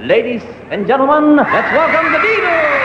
Ladies and gentlemen, let's welcome the Beatles!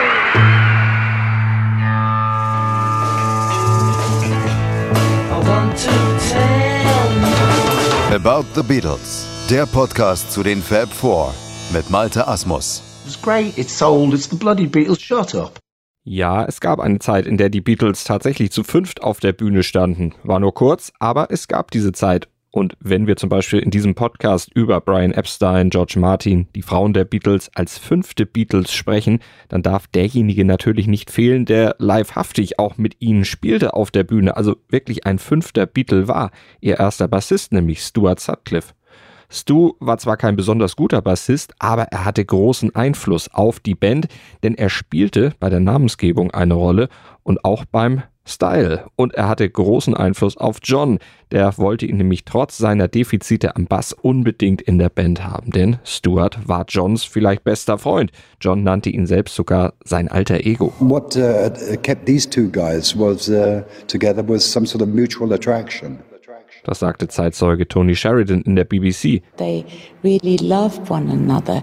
About the Beatles, der Podcast zu den Fab Four mit Malte Asmus. It's great, it's sold, it's the bloody Beatles, shut up. Ja, es gab eine Zeit, in der die Beatles tatsächlich zu fünft auf der Bühne standen. War nur kurz, aber es gab diese Zeit. Und wenn wir zum Beispiel in diesem Podcast über Brian Epstein, George Martin, die Frauen der Beatles als fünfte Beatles sprechen, dann darf derjenige natürlich nicht fehlen, der livehaftig auch mit ihnen spielte auf der Bühne, also wirklich ein fünfter Beatle war. Ihr erster Bassist, nämlich Stuart Sutcliffe. Stu war zwar kein besonders guter Bassist, aber er hatte großen Einfluss auf die Band, denn er spielte bei der Namensgebung eine Rolle und auch beim Style. Und er hatte großen Einfluss auf John. Der wollte ihn nämlich trotz seiner Defizite am Bass unbedingt in der Band haben, denn Stuart war Johns vielleicht bester Freund. John nannte ihn selbst sogar sein alter Ego. What uh, kept these two guys was uh, together was some sort of mutual attraction. Das sagte Zeitzeuge Tony Sheridan in der BBC. They really loved one another.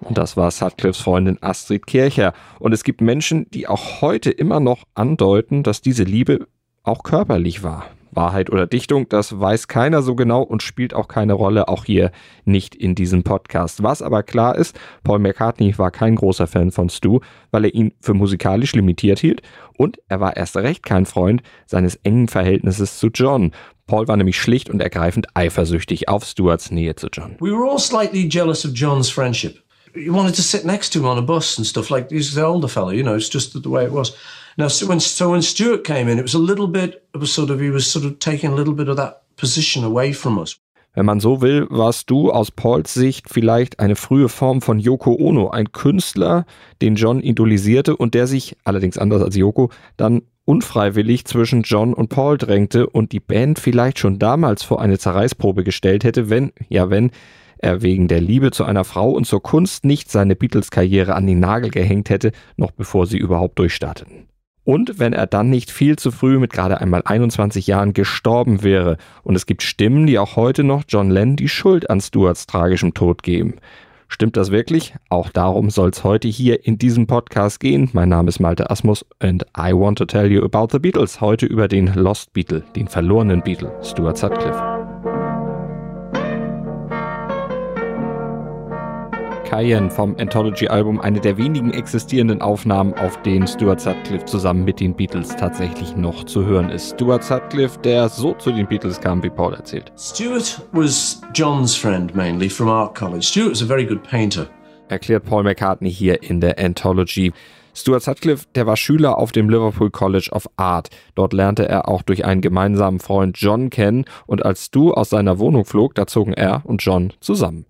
Und das war Sutcliffes Freundin Astrid Kircher. Und es gibt Menschen, die auch heute immer noch andeuten, dass diese Liebe auch körperlich war. Wahrheit oder Dichtung, das weiß keiner so genau und spielt auch keine Rolle, auch hier nicht in diesem Podcast. Was aber klar ist, Paul McCartney war kein großer Fan von Stu, weil er ihn für musikalisch limitiert hielt und er war erst recht kein Freund seines engen Verhältnisses zu John. Paul war nämlich schlicht und ergreifend eifersüchtig auf Stuarts Nähe zu John. We were all slightly jealous of John's friendship. You wanted to sit next to him on a bus and stuff like he's the older fellow, you know, it's just the way it was. Now, so when, so when Stuart came in, it was a little bit of a sort of, he was sort of taking a little bit of that position away from us. Wenn man so will, warst du aus Pauls Sicht vielleicht eine frühe Form von Yoko Ono, ein Künstler, den John idolisierte und der sich, allerdings anders als Yoko, dann unfreiwillig zwischen John und Paul drängte und die Band vielleicht schon damals vor eine Zerreißprobe gestellt hätte, wenn, ja wenn, er wegen der Liebe zu einer Frau und zur Kunst nicht seine Beatles-Karriere an den Nagel gehängt hätte, noch bevor sie überhaupt durchstarteten. Und wenn er dann nicht viel zu früh mit gerade einmal 21 Jahren gestorben wäre. Und es gibt Stimmen, die auch heute noch John Lennon die Schuld an Stuarts tragischem Tod geben. Stimmt das wirklich? Auch darum soll es heute hier in diesem Podcast gehen. Mein Name ist Malte Asmus and I want to tell you about the Beatles. Heute über den Lost Beatle, den verlorenen Beatle, Stuart Sutcliffe. Cayenne vom Anthology-Album eine der wenigen existierenden Aufnahmen, auf denen Stuart Sutcliffe zusammen mit den Beatles tatsächlich noch zu hören ist. Stuart Sutcliffe, der so zu den Beatles kam, wie Paul erzählt. Stuart was John's friend mainly from art college. Stuart was a very good painter. Erklärt Paul McCartney hier in der Anthology. Stuart Sutcliffe, der war Schüler auf dem Liverpool College of Art. Dort lernte er auch durch einen gemeinsamen Freund John kennen und als Stu aus seiner Wohnung flog, da zogen er und John zusammen.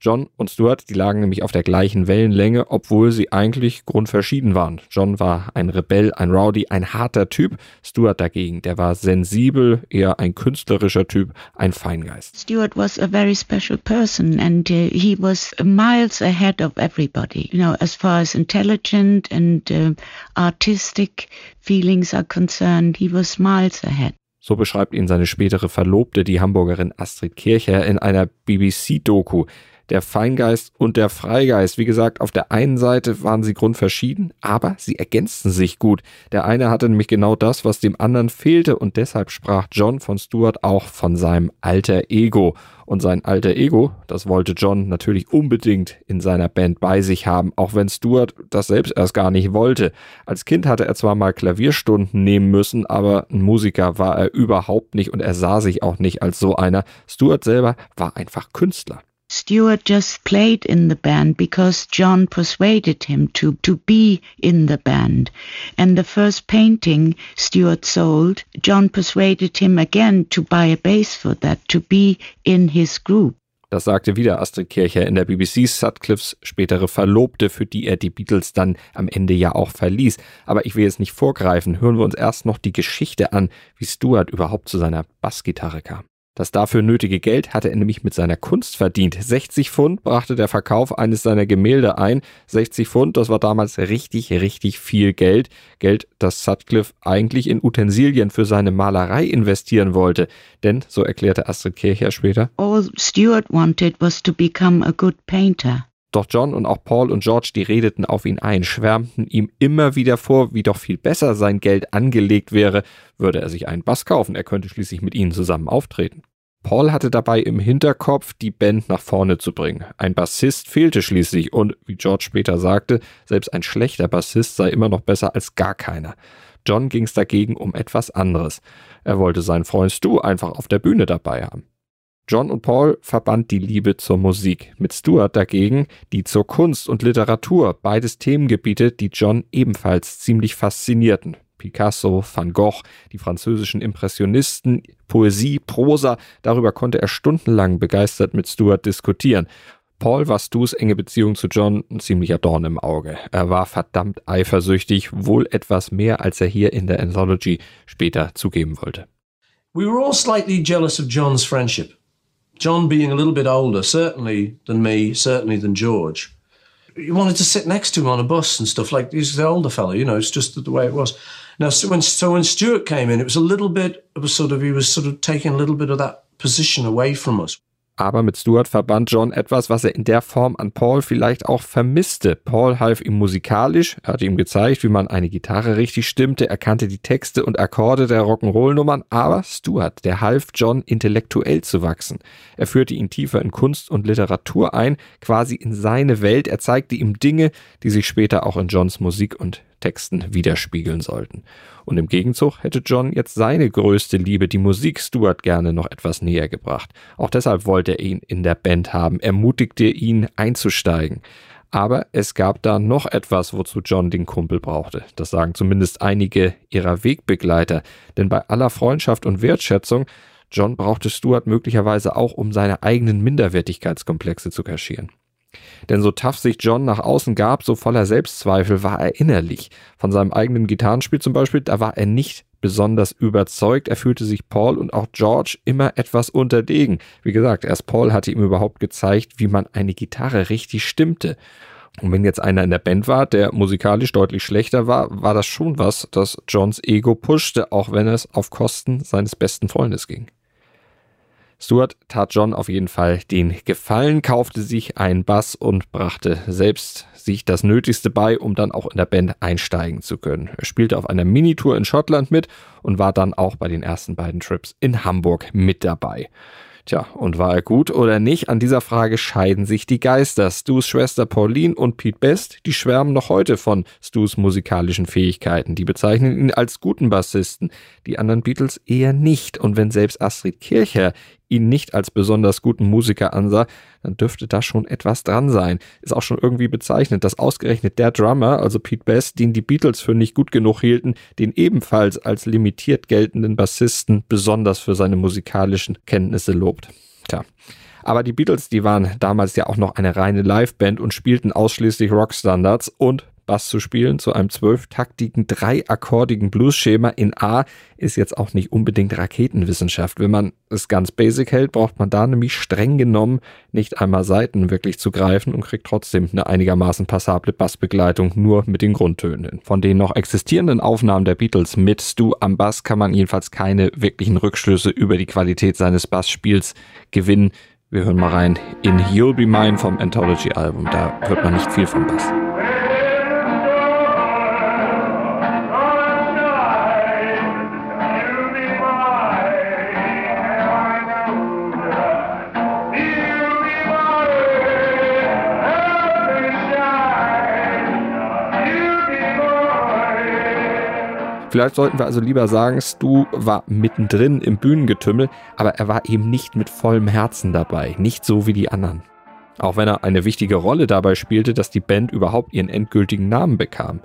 John und Stuart, die lagen nämlich auf der gleichen Wellenlänge, obwohl sie eigentlich grundverschieden waren. John war ein Rebell, ein Rowdy, ein harter Typ. Stuart dagegen, der war sensibel, eher ein künstlerischer Typ, ein Feingeist. Stuart was a very special person and uh, he was miles ahead of everybody, you know, as far as intelligent and uh, artistic feelings are concerned, he was miles ahead. So beschreibt ihn seine spätere Verlobte, die Hamburgerin Astrid Kircher, in einer BBC-Doku der Feingeist und der Freigeist. Wie gesagt, auf der einen Seite waren sie grundverschieden, aber sie ergänzten sich gut. Der eine hatte nämlich genau das, was dem anderen fehlte und deshalb sprach John von Stuart auch von seinem alter Ego. Und sein alter Ego, das wollte John natürlich unbedingt in seiner Band bei sich haben, auch wenn Stuart das selbst erst gar nicht wollte. Als Kind hatte er zwar mal Klavierstunden nehmen müssen, aber ein Musiker war er überhaupt nicht und er sah sich auch nicht als so einer. Stuart selber war einfach Künstler. Stuart just played in the band because John persuaded him to, to be in the band. And the first painting Stuart sold, John persuaded him again to buy a bass for that, to be in his group. Das sagte wieder Astrid Kircher in der BBC Sutcliffes spätere Verlobte, für die er die Beatles dann am Ende ja auch verließ. Aber ich will jetzt nicht vorgreifen. Hören wir uns erst noch die Geschichte an, wie Stuart überhaupt zu seiner Bassgitarre kam. Das dafür nötige Geld hatte er nämlich mit seiner Kunst verdient. 60 Pfund brachte der Verkauf eines seiner Gemälde ein. 60 Pfund, das war damals richtig, richtig viel Geld. Geld, das Sutcliffe eigentlich in Utensilien für seine Malerei investieren wollte. Denn, so erklärte Astrid Kircher später, All Stuart wanted was to become a good painter. Doch John und auch Paul und George, die redeten auf ihn ein, schwärmten ihm immer wieder vor, wie doch viel besser sein Geld angelegt wäre, würde er sich einen Bass kaufen, er könnte schließlich mit ihnen zusammen auftreten. Paul hatte dabei im Hinterkopf, die Band nach vorne zu bringen. Ein Bassist fehlte schließlich und, wie George später sagte, selbst ein schlechter Bassist sei immer noch besser als gar keiner. John ging es dagegen um etwas anderes. Er wollte seinen Freund Stu einfach auf der Bühne dabei haben. John und Paul verband die Liebe zur Musik, mit Stuart dagegen die zur Kunst und Literatur, beides Themengebiete, die John ebenfalls ziemlich faszinierten. Picasso, Van Gogh, die französischen Impressionisten, Poesie, Prosa, darüber konnte er stundenlang begeistert mit Stuart diskutieren. Paul war Stu's enge Beziehung zu John ein ziemlicher Dorn im Auge. Er war verdammt eifersüchtig, wohl etwas mehr, als er hier in der Anthology später zugeben wollte. We were all slightly jealous of John's friendship. John being a little bit older, certainly than me, certainly than George. You wanted to sit next to him on a bus and stuff like he's the older fellow, you know, it's just the way it was. Now, so when, so when Stuart came in, it was a little bit of a sort of, he was sort of taking a little bit of that position away from us. Aber mit Stuart verband John etwas, was er in der Form an Paul vielleicht auch vermisste. Paul half ihm musikalisch, er hatte ihm gezeigt, wie man eine Gitarre richtig stimmte, er kannte die Texte und Akkorde der Rock'n'Roll-Nummern, aber Stuart, der half John intellektuell zu wachsen. Er führte ihn tiefer in Kunst und Literatur ein, quasi in seine Welt, er zeigte ihm Dinge, die sich später auch in Johns Musik und Texten widerspiegeln sollten. Und im Gegenzug hätte John jetzt seine größte Liebe, die Musik, Stuart gerne noch etwas näher gebracht. Auch deshalb wollte er ihn in der Band haben, ermutigte ihn einzusteigen. Aber es gab da noch etwas, wozu John den Kumpel brauchte. Das sagen zumindest einige ihrer Wegbegleiter. Denn bei aller Freundschaft und Wertschätzung, John brauchte Stuart möglicherweise auch, um seine eigenen Minderwertigkeitskomplexe zu kaschieren. Denn so tough sich John nach außen gab, so voller Selbstzweifel war er innerlich. Von seinem eigenen Gitarrenspiel zum Beispiel, da war er nicht besonders überzeugt. Er fühlte sich Paul und auch George immer etwas unterlegen. Wie gesagt, erst Paul hatte ihm überhaupt gezeigt, wie man eine Gitarre richtig stimmte. Und wenn jetzt einer in der Band war, der musikalisch deutlich schlechter war, war das schon was, das Johns Ego pushte, auch wenn es auf Kosten seines besten Freundes ging. Stuart tat John auf jeden Fall den Gefallen, kaufte sich einen Bass und brachte selbst sich das Nötigste bei, um dann auch in der Band einsteigen zu können. Er spielte auf einer Minitour in Schottland mit und war dann auch bei den ersten beiden Trips in Hamburg mit dabei. Tja, und war er gut oder nicht? An dieser Frage scheiden sich die Geister. Stu's Schwester Pauline und Pete Best, die schwärmen noch heute von Stu's musikalischen Fähigkeiten. Die bezeichnen ihn als guten Bassisten, die anderen Beatles eher nicht. Und wenn selbst Astrid Kircher ihn nicht als besonders guten Musiker ansah, dann dürfte da schon etwas dran sein. Ist auch schon irgendwie bezeichnet, dass ausgerechnet der Drummer, also Pete Best, den die Beatles für nicht gut genug hielten, den ebenfalls als limitiert geltenden Bassisten besonders für seine musikalischen Kenntnisse lobt. Tja. Aber die Beatles, die waren damals ja auch noch eine reine Liveband und spielten ausschließlich Rockstandards und Bass zu spielen zu einem zwölftaktigen, dreiakkordigen Blues-Schema in A ist jetzt auch nicht unbedingt Raketenwissenschaft. Wenn man es ganz basic hält, braucht man da nämlich streng genommen nicht einmal Seiten wirklich zu greifen und kriegt trotzdem eine einigermaßen passable Bassbegleitung nur mit den Grundtönen. Von den noch existierenden Aufnahmen der Beatles mit Stu am Bass kann man jedenfalls keine wirklichen Rückschlüsse über die Qualität seines Bassspiels gewinnen. Wir hören mal rein in You'll Be Mine vom Anthology-Album. Da hört man nicht viel vom Bass. Vielleicht sollten wir also lieber sagen, Stu war mittendrin im Bühnengetümmel, aber er war eben nicht mit vollem Herzen dabei, nicht so wie die anderen. Auch wenn er eine wichtige Rolle dabei spielte, dass die Band überhaupt ihren endgültigen Namen bekam.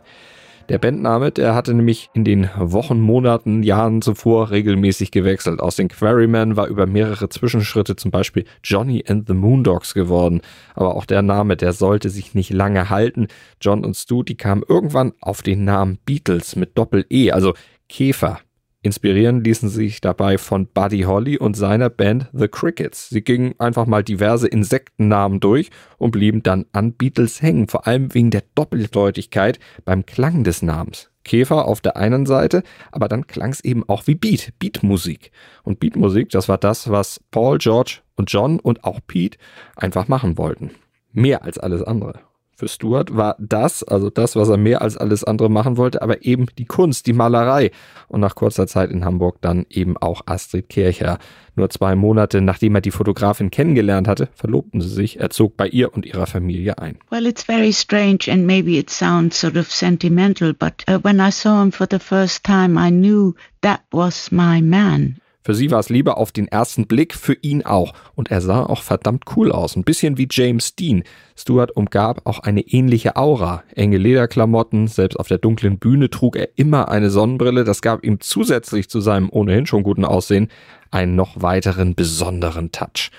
Der Bandname, der hatte nämlich in den Wochen, Monaten, Jahren zuvor regelmäßig gewechselt. Aus den Quarrymen war über mehrere Zwischenschritte zum Beispiel Johnny and the Moondogs geworden. Aber auch der Name, der sollte sich nicht lange halten. John und Stu, die kamen irgendwann auf den Namen Beatles mit Doppel-E, also Käfer. Inspirieren ließen sich dabei von Buddy Holly und seiner Band The Crickets. Sie gingen einfach mal diverse Insektennamen durch und blieben dann an Beatles hängen, vor allem wegen der Doppeldeutigkeit beim Klang des Namens. Käfer auf der einen Seite, aber dann klang es eben auch wie Beat, Beatmusik. Und Beatmusik, das war das, was Paul, George und John und auch Pete einfach machen wollten. Mehr als alles andere. Für Stuart war das, also das, was er mehr als alles andere machen wollte, aber eben die Kunst, die Malerei. Und nach kurzer Zeit in Hamburg dann eben auch Astrid Kircher. Nur zwei Monate nachdem er die Fotografin kennengelernt hatte, verlobten sie sich. Er zog bei ihr und ihrer Familie ein. Well, it's very strange and maybe it sounds sort of sentimental, but uh, when I saw him for the first time, I knew that was my man. Für sie war es Liebe auf den ersten Blick, für ihn auch. Und er sah auch verdammt cool aus. Ein bisschen wie James Dean. Stuart umgab auch eine ähnliche Aura. Enge Lederklamotten, selbst auf der dunklen Bühne trug er immer eine Sonnenbrille. Das gab ihm zusätzlich zu seinem ohnehin schon guten Aussehen einen noch weiteren besonderen Touch.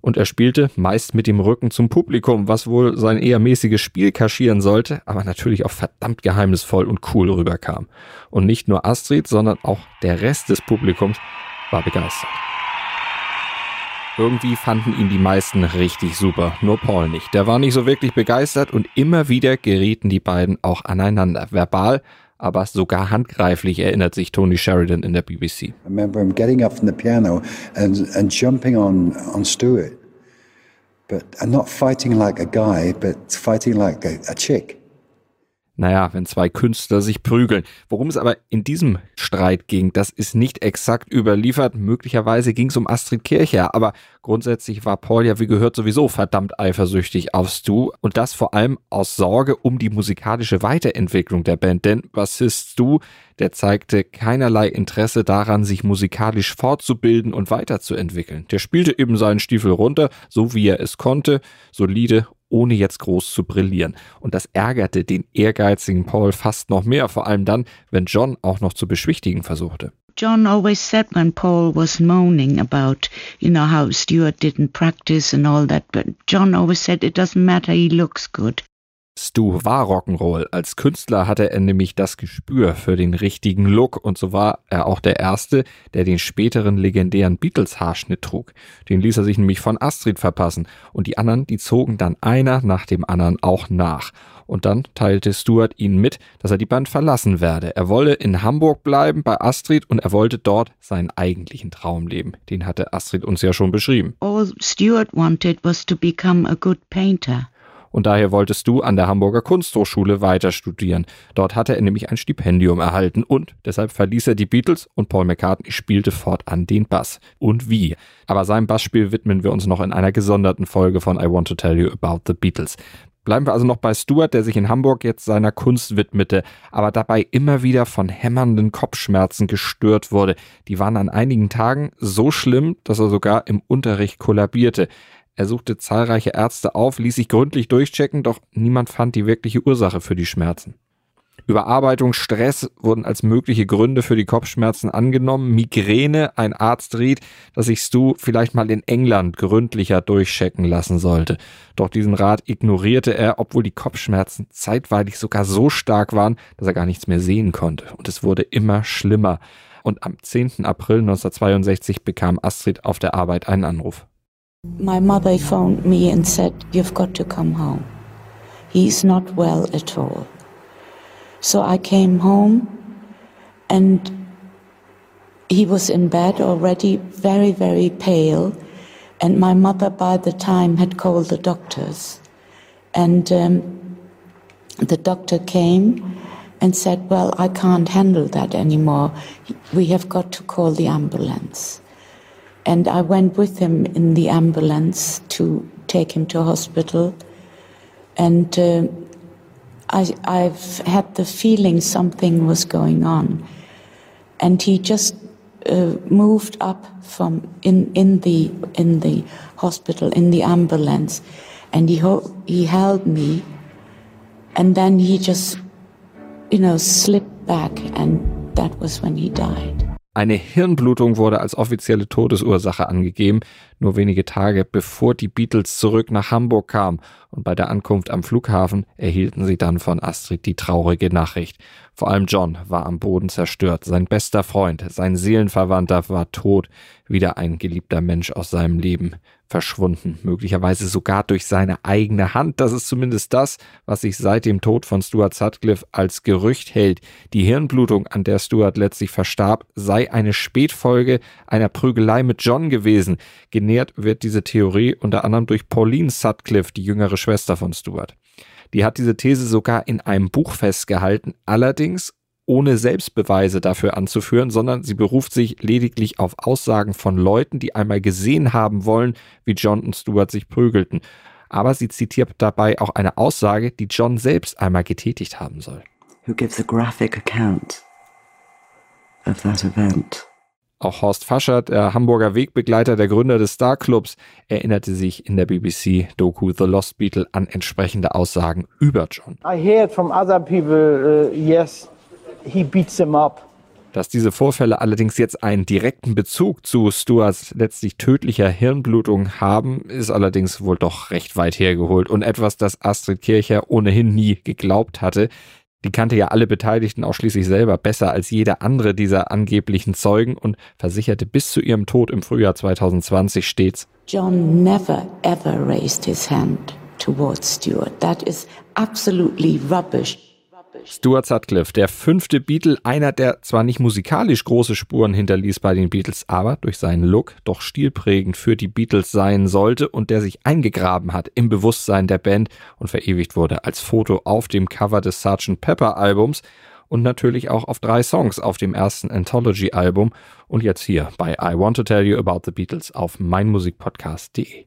Und er spielte meist mit dem Rücken zum Publikum, was wohl sein eher mäßiges Spiel kaschieren sollte, aber natürlich auch verdammt geheimnisvoll und cool rüberkam. Und nicht nur Astrid, sondern auch der Rest des Publikums war begeistert. Irgendwie fanden ihn die meisten richtig super, nur Paul nicht. Der war nicht so wirklich begeistert und immer wieder gerieten die beiden auch aneinander. Verbal, aber sogar handgreiflich, erinnert sich Tony Sheridan in der BBC. I remember him getting up from the piano and, and jumping on, on Stuart. But not fighting like a guy, but fighting like a, a chick. Naja, wenn zwei Künstler sich prügeln. Worum es aber in diesem Streit ging, das ist nicht exakt überliefert. Möglicherweise ging es um Astrid Kircher, aber grundsätzlich war Paul ja wie gehört sowieso verdammt eifersüchtig auf Stu und das vor allem aus Sorge um die musikalische Weiterentwicklung der Band. Denn Bassist Stu, der zeigte keinerlei Interesse daran, sich musikalisch fortzubilden und weiterzuentwickeln. Der spielte eben seinen Stiefel runter, so wie er es konnte, solide ohne jetzt groß zu brillieren. Und das ärgerte den ehrgeizigen Paul fast noch mehr, vor allem dann, wenn John auch noch zu beschwichtigen versuchte. John always said when Paul was moaning about, you know, how Stuart didn't practice and all that, but John always said it doesn't matter, he looks good. Stu war Rock'n'Roll. Als Künstler hatte er nämlich das Gespür für den richtigen Look und so war er auch der Erste, der den späteren legendären Beatles-Haarschnitt trug. Den ließ er sich nämlich von Astrid verpassen und die anderen, die zogen dann einer nach dem anderen auch nach. Und dann teilte Stuart ihnen mit, dass er die Band verlassen werde. Er wolle in Hamburg bleiben bei Astrid und er wollte dort seinen eigentlichen Traum leben. Den hatte Astrid uns ja schon beschrieben. All Stuart wanted was to become a good painter. Und daher wolltest du an der Hamburger Kunsthochschule weiter studieren. Dort hatte er nämlich ein Stipendium erhalten und deshalb verließ er die Beatles und Paul McCartney spielte fortan den Bass. Und wie? Aber seinem Bassspiel widmen wir uns noch in einer gesonderten Folge von I Want to Tell You About the Beatles. Bleiben wir also noch bei Stuart, der sich in Hamburg jetzt seiner Kunst widmete, aber dabei immer wieder von hämmernden Kopfschmerzen gestört wurde. Die waren an einigen Tagen so schlimm, dass er sogar im Unterricht kollabierte. Er suchte zahlreiche Ärzte auf, ließ sich gründlich durchchecken, doch niemand fand die wirkliche Ursache für die Schmerzen. Überarbeitung, Stress wurden als mögliche Gründe für die Kopfschmerzen angenommen. Migräne, ein Arzt riet, dass sich Stu vielleicht mal in England gründlicher durchchecken lassen sollte. Doch diesen Rat ignorierte er, obwohl die Kopfschmerzen zeitweilig sogar so stark waren, dass er gar nichts mehr sehen konnte. Und es wurde immer schlimmer. Und am 10. April 1962 bekam Astrid auf der Arbeit einen Anruf. My mother phoned me and said, You've got to come home. He's not well at all. So I came home and he was in bed already, very, very pale. And my mother, by the time, had called the doctors. And um, the doctor came and said, Well, I can't handle that anymore. We have got to call the ambulance. And I went with him in the ambulance to take him to hospital. And uh, I, I've had the feeling something was going on. And he just uh, moved up from in, in, the, in the hospital, in the ambulance, and he, ho- he held me. And then he just, you know, slipped back, and that was when he died. Eine Hirnblutung wurde als offizielle Todesursache angegeben, nur wenige Tage bevor die Beatles zurück nach Hamburg kamen. Und bei der Ankunft am Flughafen erhielten sie dann von Astrid die traurige Nachricht. Vor allem John war am Boden zerstört. Sein bester Freund, sein Seelenverwandter war tot. Wieder ein geliebter Mensch aus seinem Leben verschwunden, möglicherweise sogar durch seine eigene Hand. Das ist zumindest das, was sich seit dem Tod von Stuart Sutcliffe als Gerücht hält. Die Hirnblutung, an der Stuart letztlich verstarb, sei eine Spätfolge einer Prügelei mit John gewesen. Genährt wird diese Theorie unter anderem durch Pauline Sutcliffe, die jüngere Schwester von Stuart. Die hat diese These sogar in einem Buch festgehalten, allerdings ohne Selbstbeweise dafür anzuführen, sondern sie beruft sich lediglich auf Aussagen von Leuten, die einmal gesehen haben wollen, wie John und Stuart sich prügelten. Aber sie zitiert dabei auch eine Aussage, die John selbst einmal getätigt haben soll. Who gives a graphic account of that event? Auch Horst Fascher, der Hamburger Wegbegleiter, der Gründer des Star Clubs, erinnerte sich in der BBC-Doku The Lost Beetle an entsprechende Aussagen über John. I heard from other people, uh, yes, he beats them up. Dass diese Vorfälle allerdings jetzt einen direkten Bezug zu Stuarts letztlich tödlicher Hirnblutung haben, ist allerdings wohl doch recht weit hergeholt und etwas, das Astrid Kircher ohnehin nie geglaubt hatte. Die kannte ja alle Beteiligten auch schließlich selber besser als jeder andere dieser angeblichen Zeugen und versicherte bis zu ihrem Tod im Frühjahr 2020 stets, John never ever raised his hand towards Stuart. That is absolutely rubbish. Stuart Sutcliffe, der fünfte Beatle, einer, der zwar nicht musikalisch große Spuren hinterließ bei den Beatles, aber durch seinen Look doch stilprägend für die Beatles sein sollte und der sich eingegraben hat im Bewusstsein der Band und verewigt wurde als Foto auf dem Cover des Sgt. Pepper Albums und natürlich auch auf drei Songs auf dem ersten Anthology Album und jetzt hier bei I Want to Tell You About the Beatles auf meinmusikpodcast.de.